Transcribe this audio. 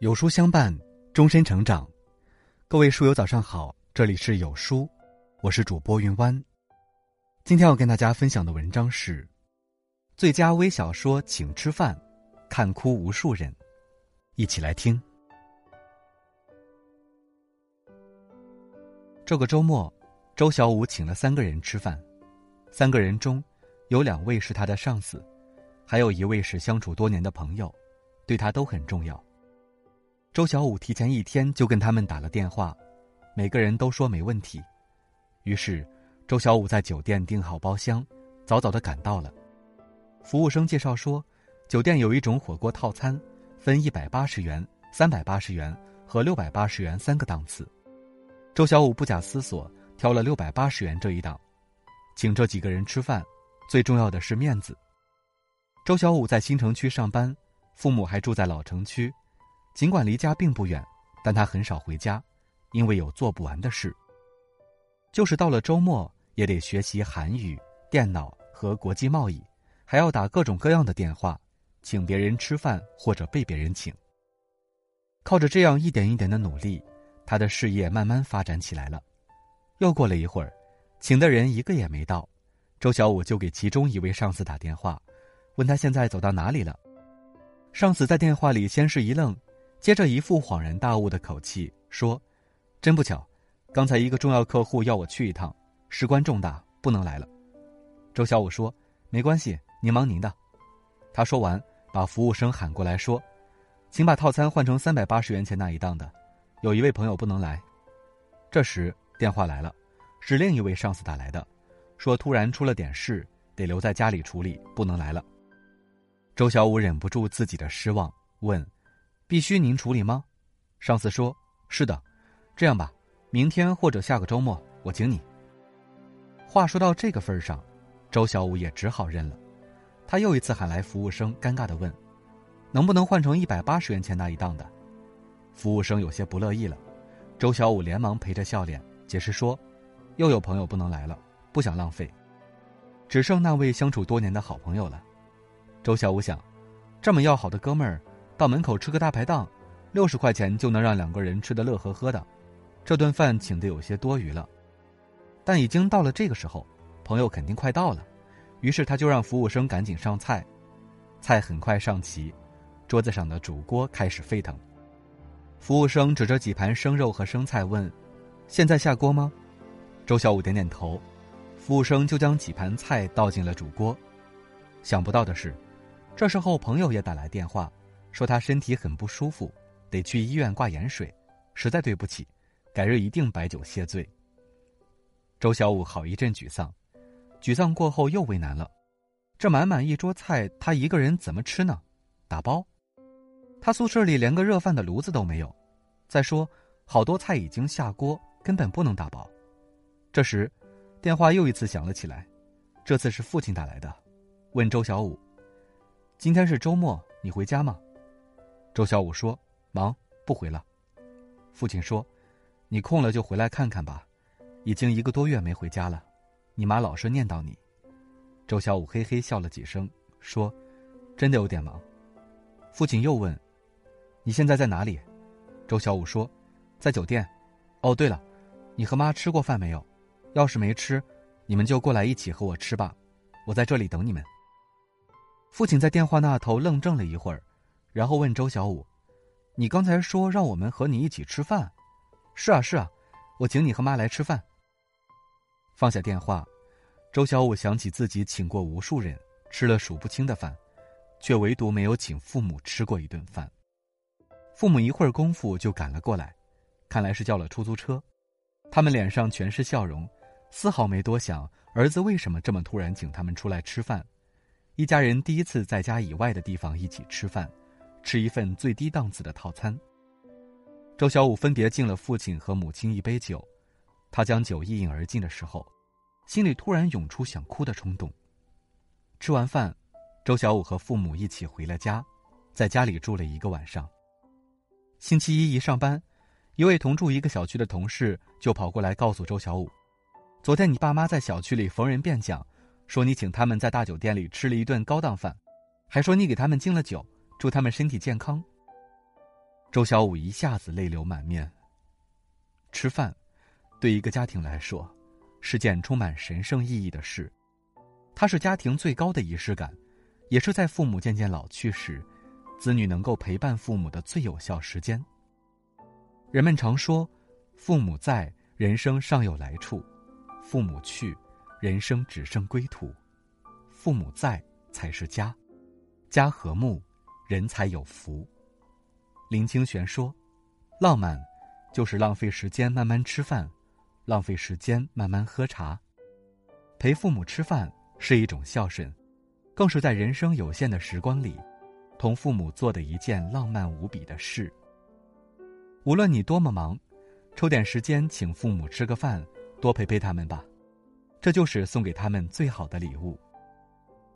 有书相伴，终身成长。各位书友早上好，这里是有书，我是主播云湾。今天要跟大家分享的文章是：最佳微小说，请吃饭，看哭无数人。一起来听。这个周末，周小五请了三个人吃饭，三个人中有两位是他的上司，还有一位是相处多年的朋友，对他都很重要。周小五提前一天就跟他们打了电话，每个人都说没问题。于是，周小五在酒店订好包厢，早早的赶到了。服务生介绍说，酒店有一种火锅套餐，分一百八十元、三百八十元和六百八十元三个档次。周小五不假思索挑了六百八十元这一档，请这几个人吃饭，最重要的是面子。周小五在新城区上班，父母还住在老城区。尽管离家并不远，但他很少回家，因为有做不完的事。就是到了周末，也得学习韩语、电脑和国际贸易，还要打各种各样的电话，请别人吃饭或者被别人请。靠着这样一点一点的努力，他的事业慢慢发展起来了。又过了一会儿，请的人一个也没到，周小五就给其中一位上司打电话，问他现在走到哪里了。上司在电话里先是一愣。接着一副恍然大悟的口气说：“真不巧，刚才一个重要客户要我去一趟，事关重大，不能来了。”周小五说：“没关系，您忙您的。”他说完，把服务生喊过来说：“请把套餐换成三百八十元钱那一档的，有一位朋友不能来。”这时电话来了，是另一位上司打来的，说突然出了点事，得留在家里处理，不能来了。周小五忍不住自己的失望，问。必须您处理吗？上司说：“是的。”这样吧，明天或者下个周末我请你。话说到这个份上，周小五也只好认了。他又一次喊来服务生，尴尬的问：“能不能换成一百八十元钱那一档的？”服务生有些不乐意了。周小五连忙陪着笑脸解释说：“又有朋友不能来了，不想浪费，只剩那位相处多年的好朋友了。”周小五想，这么要好的哥们儿。到门口吃个大排档，六十块钱就能让两个人吃得乐呵呵的，这顿饭请的有些多余了。但已经到了这个时候，朋友肯定快到了，于是他就让服务生赶紧上菜。菜很快上齐，桌子上的煮锅开始沸腾。服务生指着几盘生肉和生菜问：“现在下锅吗？”周小五点点头，服务生就将几盘菜倒进了煮锅。想不到的是，这时候朋友也打来电话。说他身体很不舒服，得去医院挂盐水，实在对不起，改日一定摆酒谢罪。周小五好一阵沮丧，沮丧过后又为难了，这满满一桌菜，他一个人怎么吃呢？打包？他宿舍里连个热饭的炉子都没有，再说好多菜已经下锅，根本不能打包。这时，电话又一次响了起来，这次是父亲打来的，问周小五：“今天是周末，你回家吗？”周小五说：“忙，不回了。”父亲说：“你空了就回来看看吧，已经一个多月没回家了，你妈老是念叨你。”周小五嘿嘿笑了几声，说：“真的有点忙。”父亲又问：“你现在在哪里？”周小五说：“在酒店。”哦，对了，你和妈吃过饭没有？要是没吃，你们就过来一起和我吃吧，我在这里等你们。父亲在电话那头愣怔了一会儿。然后问周小五：“你刚才说让我们和你一起吃饭？是啊，是啊，我请你和妈来吃饭。”放下电话，周小五想起自己请过无数人，吃了数不清的饭，却唯独没有请父母吃过一顿饭。父母一会儿功夫就赶了过来，看来是叫了出租车。他们脸上全是笑容，丝毫没多想儿子为什么这么突然请他们出来吃饭。一家人第一次在家以外的地方一起吃饭。吃一份最低档次的套餐。周小五分别敬了父亲和母亲一杯酒，他将酒一饮而尽的时候，心里突然涌出想哭的冲动。吃完饭，周小五和父母一起回了家，在家里住了一个晚上。星期一一上班，一位同住一个小区的同事就跑过来告诉周小五：“昨天你爸妈在小区里逢人便讲，说你请他们在大酒店里吃了一顿高档饭，还说你给他们敬了酒。”祝他们身体健康。周小五一下子泪流满面。吃饭，对一个家庭来说，是件充满神圣意义的事，它是家庭最高的仪式感，也是在父母渐渐老去时，子女能够陪伴父母的最有效时间。人们常说，父母在，人生尚有来处；父母去，人生只剩归途。父母在才是家，家和睦，人才有福。林清玄说：“浪漫，就是浪费时间慢慢吃饭，浪费时间慢慢喝茶。陪父母吃饭是一种孝顺，更是在人生有限的时光里，同父母做的一件浪漫无比的事。无论你多么忙，抽点时间请父母吃个饭，多陪陪他们吧，这就是送给他们最好的礼物。”